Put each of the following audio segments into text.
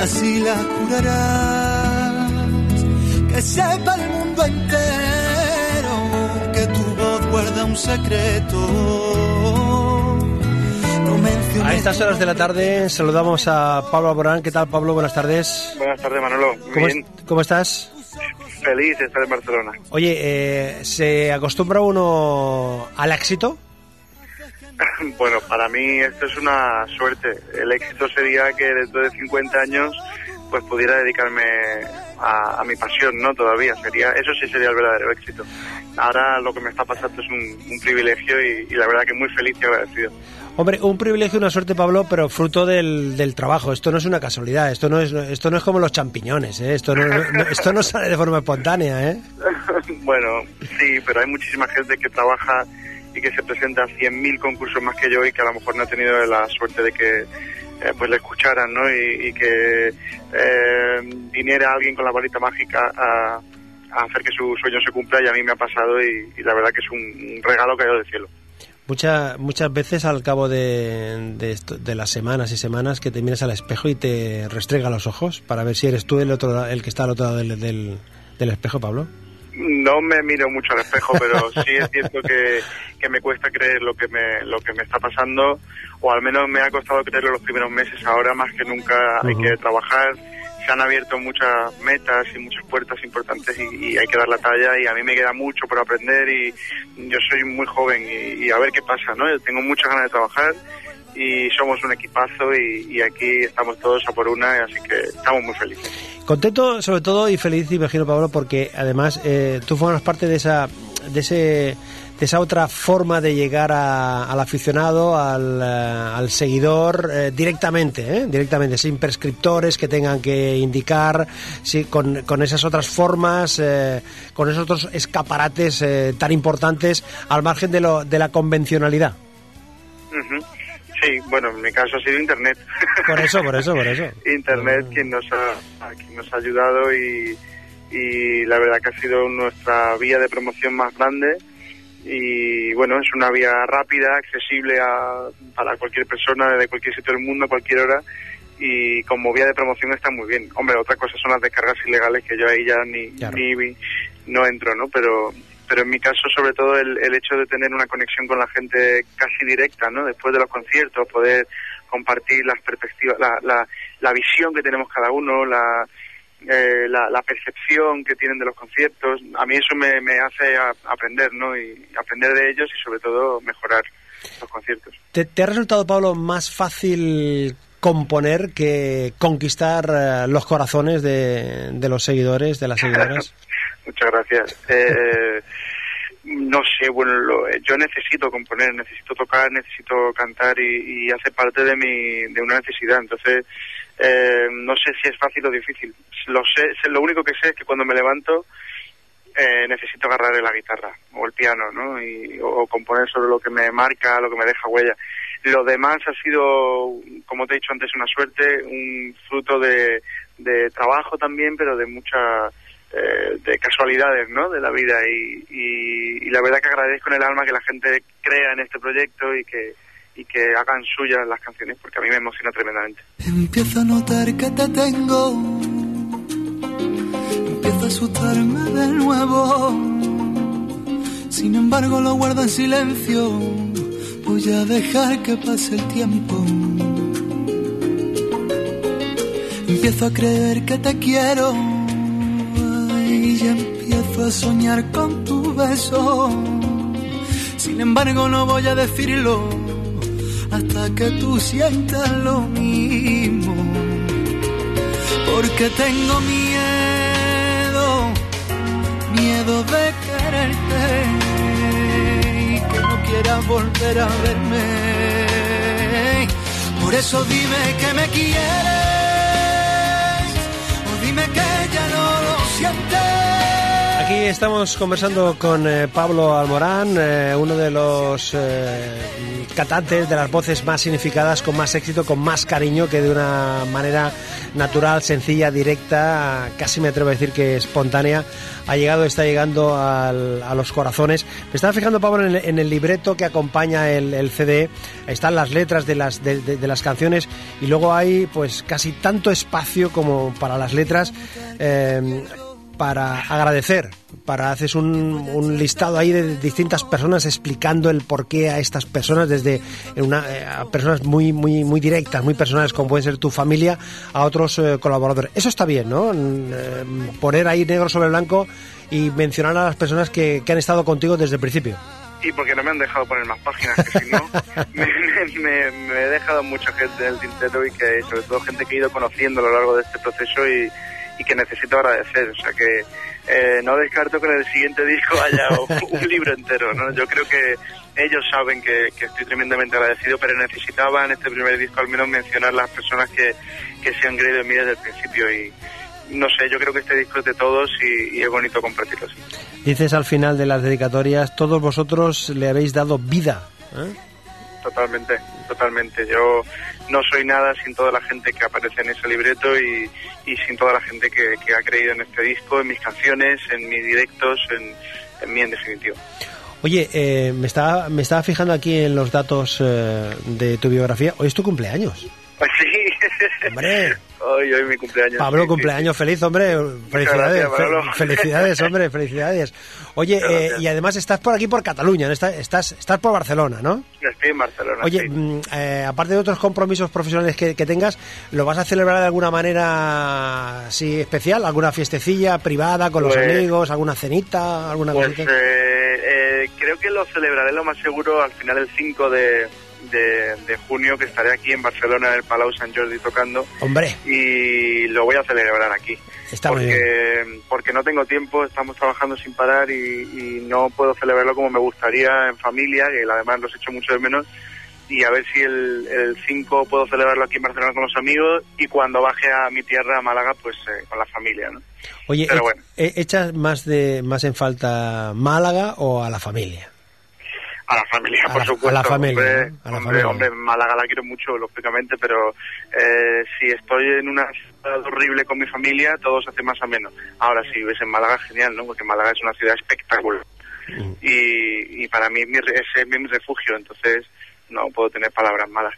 así las curarás. Que sepa el mundo entero que tu voz guarda un secreto. A estas horas de la tarde saludamos a Pablo Alborán. ¿Qué tal, Pablo? Buenas tardes. Buenas tardes, Manolo. ¿Cómo, bien. es- cómo estás? Feliz de estar en Barcelona. Oye, eh, ¿se acostumbra uno al éxito? bueno, para mí esto es una suerte. El éxito sería que dentro de 50 años pues pudiera dedicarme a, a mi pasión, ¿no? Todavía sería, eso sí sería el verdadero éxito. Ahora lo que me está pasando es un, un privilegio y, y la verdad que muy feliz y agradecido. Hombre, un privilegio, una suerte, Pablo, pero fruto del, del trabajo. Esto no es una casualidad. Esto no es, esto no es como los champiñones. ¿eh? Esto, no, no- esto no sale de forma espontánea. ¿eh? bueno, sí, pero hay muchísima gente que trabaja y que se presenta a 100.000 concursos más que yo y que a lo mejor no ha tenido la suerte de que eh, pues le escucharan, ¿no? Y, que eh, viniera alguien con la varita mágica a, a hacer que su sueño se cumpla y a mí me ha pasado y, la verdad que es un, un regalo caído del cielo. Muchas muchas veces al cabo de, de, esto- de las semanas y semanas que te miras al espejo y te restrega los ojos para ver si eres tú el otro el que está al otro lado del, del, del espejo, Pablo. No me miro mucho al espejo, pero sí es cierto que, que me cuesta creer lo que me, lo que me está pasando, o al menos me ha costado creerlo los primeros meses. Ahora más que nunca hay que trabajar. Se han abierto muchas metas y muchas puertas importantes y, y hay que dar la talla y a mí me queda mucho por aprender y yo soy muy joven y, y a ver qué pasa, ¿no? Yo tengo muchas ganas de trabajar y somos un equipazo y, y aquí estamos todos a por una, así que estamos muy felices. Contento sobre todo y feliz, imagino, Pablo, porque además eh, tú formas parte de esa, de ese de esa otra forma de llegar al aficionado, al, eh, al seguidor eh, directamente, ¿eh? directamente, sin prescriptores que tengan que indicar, sí, con, con esas otras formas, eh, con esos otros escaparates tan importantes al margen de, lo, de la convencionalidad. Ujú. Sí, bueno, en mi caso ha sido Internet. Por eso, por eso, por eso. Internet quien nos ha, quien nos ha ayudado y, y la verdad que ha sido nuestra vía de promoción más grande y bueno, es una vía rápida, accesible a, para cualquier persona de cualquier sitio del mundo, a cualquier hora y como vía de promoción está muy bien. Hombre, otra cosa son las descargas ilegales que yo ahí ya ni, Claro. ni no entro, ¿no? Pero pero en mi caso sobre todo el, el hecho de tener una conexión con la gente casi directa, ¿no? Después de los conciertos, poder compartir las perspectivas, la, la, la visión que tenemos cada uno, la, eh, la, la percepción que tienen de los conciertos. A mí eso me, me hace a- aprender, ¿no? Y aprender de ellos y sobre todo mejorar los conciertos. ¿Te, te ha resultado, Pablo, más fácil componer que conquistar eh, los corazones de, de los seguidores, de las seguidoras? Muchas gracias. Eh, no sé, bueno, lo- yo necesito componer, necesito tocar, necesito cantar y, hace parte de mi de una necesidad. Entonces, eh, no sé si es fácil o difícil. Lo sé, lo único que sé es que cuando me levanto eh, necesito agarrar la guitarra o el piano, ¿no? Y, o, componer sobre lo que me marca, lo que me deja huella. Lo demás ha sido, como te he dicho antes, una suerte, un fruto de trabajo también, pero de mucha eh, de casualidades, ¿no? De la vida y, la verdad que agradezco en el alma que la gente crea en este proyecto y que y que hagan suyas las canciones porque a mí me emociona tremendamente. Empiezo a notar que te tengo. Empiezo a asustarme de nuevo. Sin embargo, lo guardo en silencio. Voy a dejar que pase el tiempo. empiezo a creer que te quiero y empiezo a soñar con tu beso. Sin embargo no voy a decirlo hasta que tú sientas lo mismo. Porque tengo miedo, miedo de quererte y que no quieras volver a verme. Por eso dime que me quieres Aquí estamos conversando con eh, Pablo Almorán, eh, uno de los eh, cantantes de las voces más significadas, con más éxito, con más cariño, que de una manera natural, sencilla, directa, casi me atrevo a decir que espontánea, ha llegado, está llegando a los corazones. Me estaba fijando, Pablo, en el, libreto que acompaña el, el CD, están las letras de las, canciones y luego hay pues casi tanto espacio como para las letras. Eh, para agradecer, para haces un, un listado ahí de distintas personas explicando el porqué a estas personas, desde una, eh, a personas muy muy muy directas, muy personales, como pueden ser tu familia, a otros eh, colaboradores. Eso está bien, ¿no? Mm, eh, poner ahí negro sobre blanco y mencionar a las personas que, que han estado contigo desde el principio. Y porque no me han dejado poner más páginas, que si no, me, me- me he dejado mucha gente del tintero y que sobre todo gente que he ido conociendo a lo largo de este proceso y, y que necesito agradecer. O sea que eh, no descarto que en el siguiente disco haya un, libro entero, ¿no? Yo creo que ellos saben que, que estoy tremendamente agradecido, pero necesitaba en este primer disco al menos mencionar las personas que, que se han creído en mí desde el principio y no sé, yo creo que este disco es de todos y, y es bonito compartirlo así. Dices al final de las dedicatorias, todos vosotros le habéis dado vida. ¿eh? Totalmente, totalmente. Yo no soy nada sin toda la gente que aparece en ese libreto y, y sin toda la gente que, que ha creído en este disco, en mis canciones, en mis directos, en, en mí en definitiva. Oye, eh, me, estaba, me estaba fijando aquí en los datos eh, de tu biografía. Hoy es tu cumpleaños. Pues sí. Hombre. Hoy, hoy mi cumpleaños. Pablo, sí, sí, cumpleaños feliz, hombre. Felicidades, gracias, felicidades, hombre, felicidades. Oye, eh, y además estás por aquí, por Cataluña, estás, estás, estás por Barcelona, ¿no? Estoy en Barcelona. Oye, sí. mm, eh, aparte de otros compromisos profesionales que, que tengas, ¿lo vas a celebrar de alguna manera así especial? ¿Alguna fiestecilla privada con los Pues- amigos? ¿Alguna cenita? ¿Alguna Pues eh, eh, creo que lo celebraré lo más seguro al final el 5 de, de, de junio, que estaré aquí en Barcelona, en el Palau Sant Jordi tocando. Hombre, y lo voy a celebrar aquí. Está muy porque, porque no tengo tiempo, estamos trabajando sin parar y, y no puedo celebrarlo como me gustaría en familia, que además los echo mucho de menos. Y a ver si el, el 5 puedo celebrarlo aquí en Barcelona con los amigos y cuando baje a mi tierra, a Málaga, pues eh, con la familia, ¿no? oye, pero e- bueno. e- ¿echas más, de, más en falta Málaga o a la familia? A la familia, A por la- supuesto. a la familia, Hombre, ¿no? A la hombre, familia. hombre, Málaga la quiero mucho, lógicamente, pero eh, si estoy en una ciudad horrible con mi familia, todo se hace más ameno. Ahora, si ves en Málaga, genial, ¿no? Porque Málaga es una ciudad espectacular. Mm. Y, y para mí ese es mi refugio, entonces no puedo tener palabras malas.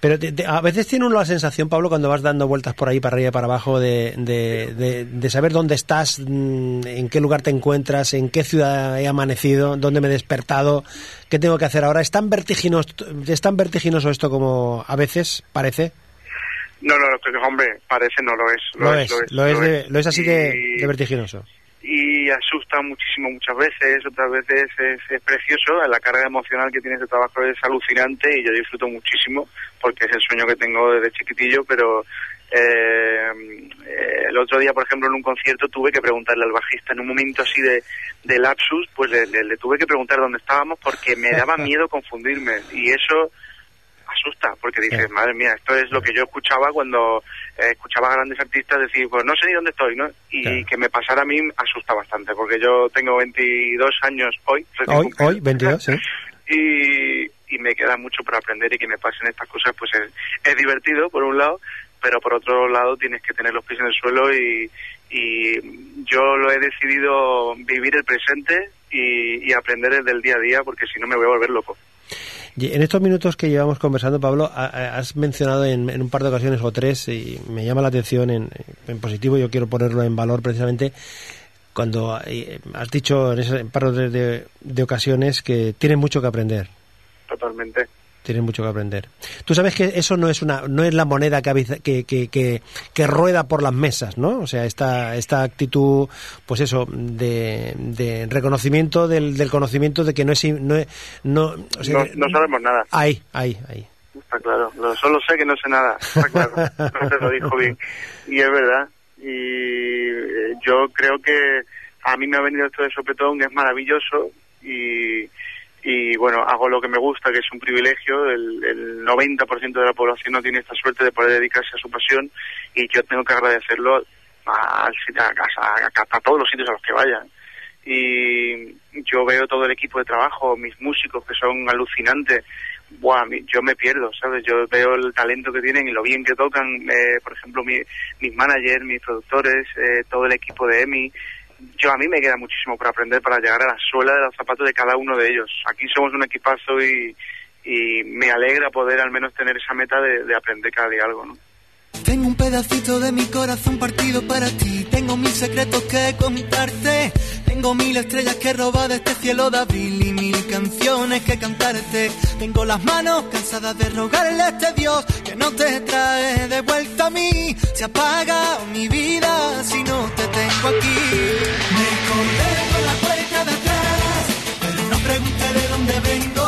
Pero te- te- a veces tiene uno la sensación, Pablo, cuando vas dando vueltas por ahí, para arriba y para abajo, de, de- de- de saber dónde estás, mm, en qué lugar te encuentras, en qué ciudad he amanecido, dónde me he despertado, qué tengo que hacer ahora. ¿Es tan vertiginoso, es tan vertiginoso esto como a veces parece? No, no, que, hombre, parece no lo es. Lo, es, lo es, de- lo es así de, Y- de vertiginoso. Y asusta muchísimo muchas veces, otras veces es, es precioso, la carga emocional que tiene este trabajo es alucinante y yo disfruto muchísimo porque es el sueño que tengo desde chiquitillo, pero eh, eh, el otro día, por ejemplo, en un concierto tuve que preguntarle al bajista en un momento así de, de lapsus, pues le, le- le tuve que preguntar dónde estábamos porque me daba miedo confundirme y eso asusta porque dices, madre mía, esto es lo que yo escuchaba cuando eh, escuchaba a grandes artistas decir, pues no sé ni dónde estoy, ¿no? Y Claro. que me pasara a mí asusta bastante porque yo tengo 22 años hoy. Hoy, cumplidos. hoy, 22, sí. y, y me queda mucho por aprender y que me pasen estas cosas, pues es, es divertido por un lado, pero por otro lado tienes que tener los pies en el suelo y, y yo lo he decidido vivir el presente y, y aprender el día a día porque si no me voy a volver loco. En estos minutos que llevamos conversando, Pablo, ha- ha- has mencionado en, un par de ocasiones o tres, y me llama la atención en, en positivo, yo quiero ponerlo en valor precisamente, cuando eh, has dicho en ese par de- de ocasiones que tienes mucho que aprender. Totalmente. Tienes mucho que aprender. Tú sabes que eso no es una, no es la moneda que, que, que, que, rueda por las mesas, ¿no? O sea, esta, esta actitud, pues eso, de, de reconocimiento del, del conocimiento de que no es, no, no, no, sabemos nada. Ahí, ahí, ahí. Está claro, solo sé que no sé nada, está claro, no te lo dijo bien. Y es verdad, y eh, yo creo que a mí me ha venido esto de sopetón, es maravilloso, y y bueno, hago lo que me gusta, que es un privilegio. El, el 90% de la población no tiene esta suerte de poder dedicarse a su pasión y yo tengo que agradecerlo a, a, a, a todos los sitios a los que vayan. Y yo veo todo el equipo de trabajo, mis músicos que son alucinantes. Buah, yo me pierdo, ¿sabes? Yo veo el talento que tienen y lo bien que tocan, eh, por ejemplo, mi, mis managers, mis productores, eh, todo el equipo de EMI, yo a mí me queda muchísimo por aprender para llegar a la suela de los zapatos de cada uno de ellos. Aquí somos un equipazo y, y me alegra poder al menos tener esa meta de, de aprender cada día algo, ¿no? Tengo un pedacito de mi corazón partido para ti. Tengo mil secretos que contarte. Tengo mil estrellas que robar de este cielo de abril y mil canciones que cantarte. Tengo las manos cansadas de rogarle a este Dios que no te trae de vuelta a mí. Se apaga mi vida si no te tengo aquí. Me escondé con la puerta de atrás, pero no pregunté de dónde vengo.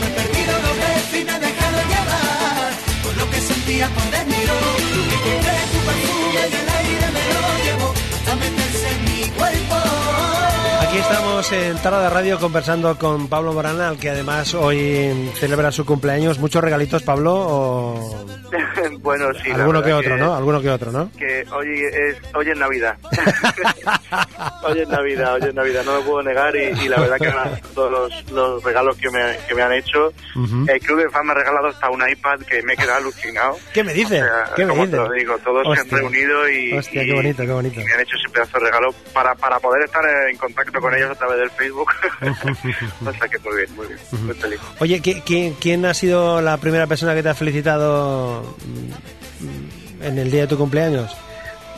Me he perdido los besos y me he dejado llevar por lo que sentía por dentro. Encontré tu perfume y el aire me lo llevó hasta meterse en mi cuerpo. Aquí estamos en Tara de Radio conversando con Pablo Morana, al que además hoy celebra su cumpleaños. ¿Muchos regalitos, Pablo? O... bueno, sí. Alguno que otro, ¿no? Alguno que otro, ¿no? Que hoy es, hoy es Navidad. hoy es Navidad, hoy es Navidad, no me puedo negar y, la verdad que todos los, los, regalos que me, que me han hecho. El Club de Fan me ha regalado hasta un iPad que me he quedado alucinado. ¿Qué me dices? ¿Qué me dices? Te lo digo, todos se han reunido y, Hostia, qué bonito, qué bonito. me han hecho ese pedazo de regalo para, para poder estar en contacto con ellos a través del Facebook. o sea que muy bien, muy bien, muy feliz. Oye, ¿quién, ¿quién ha sido la primera persona que te ha felicitado en el día de tu cumpleaños?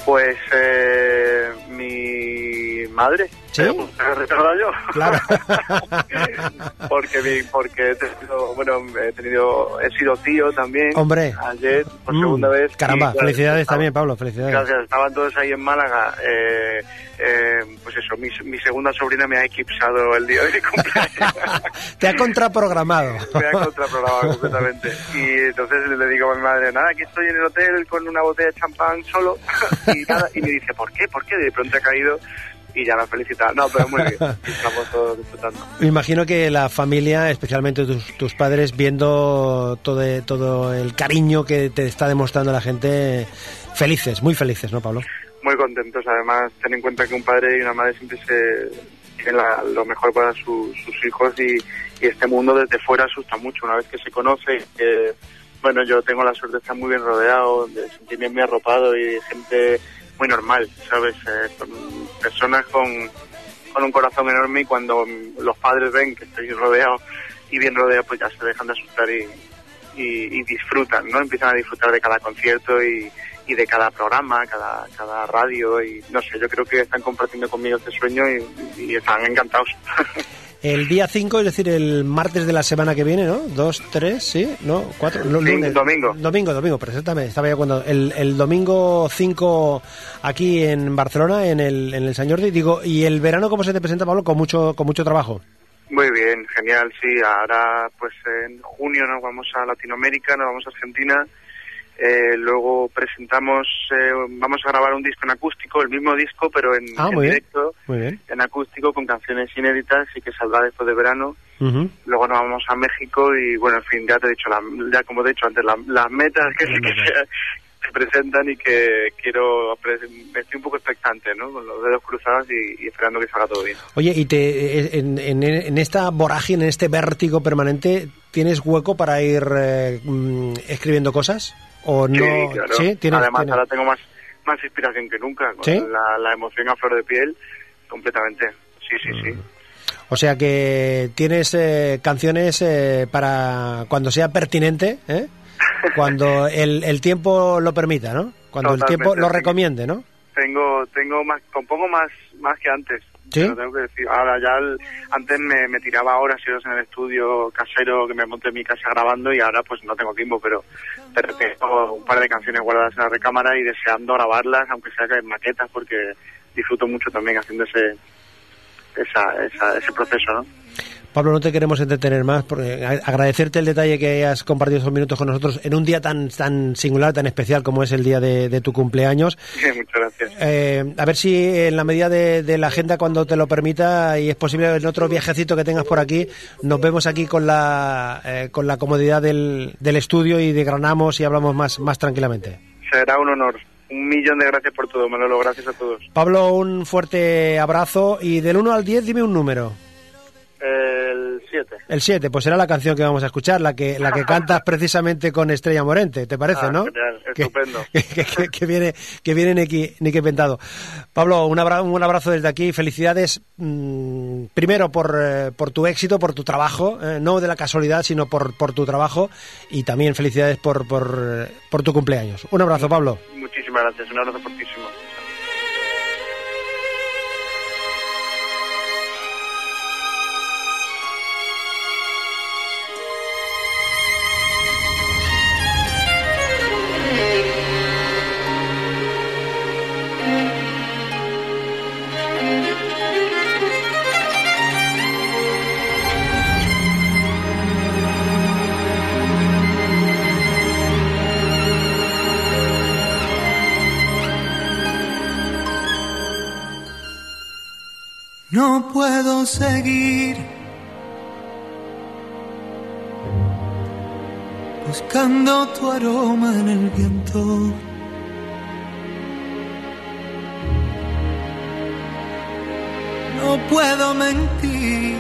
Pues eh, mi madre. ¿Sí? Pues, yo. Claro. porque mi, porque he tenido, bueno, he tenido, he sido tío también. Hombre. Ayer, por segunda Mm, vez. Caramba, Y, felicidades estaba- también, Pablo, felicidades. Gracias, estaban todos ahí en Málaga. Eh, eh, pues eso, mi, mi segunda sobrina me ha eclipsado el día de mi cumpleaños. Te ha contraprogramado. me ha contraprogramado completamente. Y entonces le digo a mi madre, nada, aquí estoy en el hotel con una botella de champán solo. y, nada, y me dice, ¿por qué? ¿Por qué? De pronto ha caído y ya me ha felicitado. No, pero muy bien, estamos todos disfrutando. Me imagino que la familia, especialmente tus, tus padres, viendo todo, todo el cariño que te está demostrando la gente, felices, muy felices, ¿no, Pablo? Muy contentos, además, ten en cuenta que un padre y una madre siempre se la- lo mejor para su- sus hijos y, y este mundo desde fuera asusta mucho. Una vez que se conoce, que, bueno, yo tengo la suerte de estar muy bien rodeado, de sentirme muy arropado y de gente muy normal, ¿sabes? Eh, personas con, con un corazón enorme y cuando los padres ven que estoy rodeado y bien rodeado, pues ya se dejan de asustar y, y, disfrutan, ¿no? Empiezan a disfrutar de cada concierto y, y de cada programa, cada, cada radio y no sé, yo creo que están compartiendo conmigo este sueño y están encantados. El día 5, es decir, el martes de la semana que viene, ¿no? Dos, tres, sí, ¿no? Cuatro, no, lunes. domingo. Domingo, domingo, perfectamente. Estaba ya cuando. El, el domingo 5 aquí en Barcelona, en el, en el San Jordi. Digo, ¿y el verano cómo se te presenta, Pablo? Con mucho, con mucho trabajo. Muy bien, genial, sí. Ahora, pues en junio nos vamos a Latinoamérica, nos vamos a Argentina. Eh, luego presentamos, eh, vamos a grabar un disco en acústico, el mismo disco, pero en, Ah, en muy bien. directo, Muy bien. en acústico, con canciones inéditas y que saldrá después de verano. Luego nos vamos a México y, bueno, en fin, ya te he dicho, la- ya como te he dicho antes, la- las metas que, que se, se presentan y que quiero, estoy un poco expectante, ¿no? Con los dedos cruzados y, y esperando que salga todo bien. Oye, y te, en, en, en esta vorágine, en este vértigo permanente, ¿tienes hueco para ir eh, mm, escribiendo cosas? ¿O no? Sí, claro. ¿Sí? ¿Tienes- Además, tienes- ahora tengo más, más inspiración que nunca, con ¿Sí? la, la emoción a flor de piel, completamente. Sí, sí, sí. O sea que tienes eh, canciones eh, para cuando sea pertinente, ¿eh? cuando el, el tiempo lo permita, ¿no? Cuando el tiempo lo recomiende, ¿no? Tengo, tengo más, compongo más, más que antes. ¿Sí? Tengo que decir. Ahora ya antes me, me tiraba horas y horas en el estudio casero que me monté en mi casa grabando y ahora pues no tengo tiempo, pero, pero tengo un par de canciones guardadas en la recámara y deseando grabarlas, aunque sea que en maquetas, porque disfruto mucho también haciendo ese esa, esa, ese proceso, ¿no? Pablo, no te queremos entretener más, porque agradecerte el detalle que hayas compartido esos minutos con nosotros en un día tan tan singular, tan especial como es el día de, de tu cumpleaños. Muchas gracias. Eh, a ver si en la medida de, de la agenda, cuando te lo permita y es posible en otro viajecito que tengas por aquí, nos vemos aquí con la, eh, con la comodidad del, del estudio y desgranamos y hablamos más, más tranquilamente. Será un honor. Un millón de gracias por todo, Manolo. Gracias a todos. Pablo, un fuerte abrazo y del 1 al 10 dime un número. El 7. El 7, pues será la canción que vamos a escuchar, la que, la que cantas precisamente con Estrella Morente, ¿te parece, Ah, no? genial, Que- estupendo. Que, que- que viene, que viene Neki Pentado. Pablo, un abrazo, un abrazo desde aquí, felicidades mm, primero por, eh, por tu éxito, por tu trabajo, eh, no de la casualidad, sino por, por tu trabajo y también felicidades por, por, eh, por tu cumpleaños. Un abrazo, Pablo. Muchísimas gracias. Un abrazo fortísimo. Seguir buscando tu aroma en el viento. No puedo mentir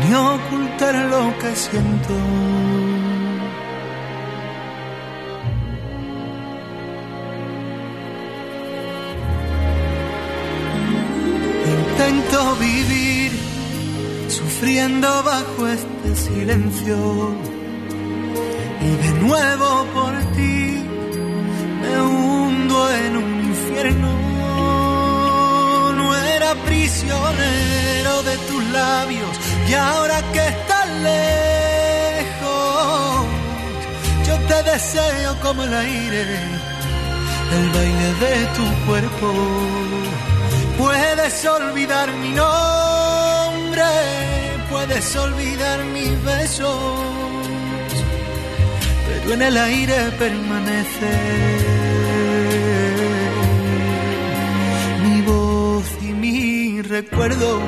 ni ocultar lo que siento. Intento vivir sufriendo bajo este silencio y de nuevo por ti me hundo en un infierno. No era prisionero de tus labios y ahora que estás lejos yo te deseo como el aire, el baile de tu cuerpo. Puedes olvidar mi nombre, puedes olvidar mis besos, pero en el aire permanece mi voz y mi recuerdo.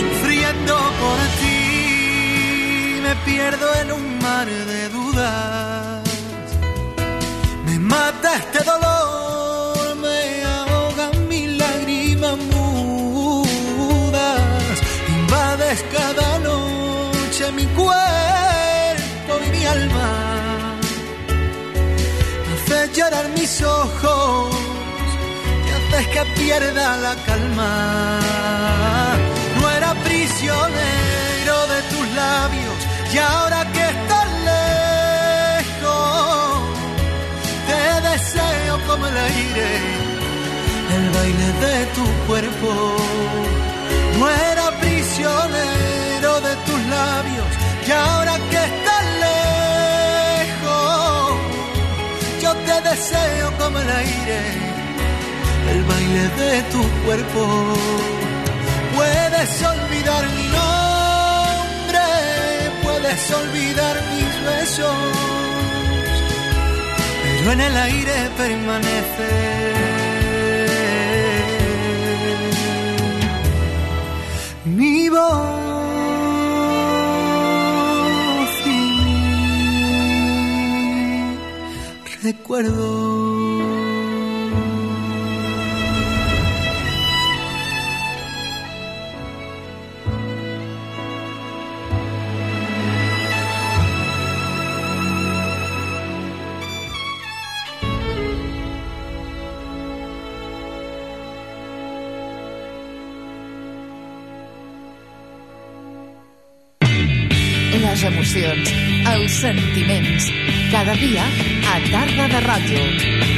Sufriendo por ti, me pierdo en un mar de dudas. Me mata este dolor, Llorar mis ojos y haces que pierda la calma. No era prisionero de tus labios y ahora que estás lejos te deseo como el aire, el baile de tu cuerpo. No era prisionero de tus labios y ahora que estás deseo como el aire, el baile de tu cuerpo. Puedes olvidar mi nombre, puedes olvidar mis besos pero en el aire permanece mi voz recuerdo. Les emocions, els sentiments. Cada dia a Tarda de Ràdio.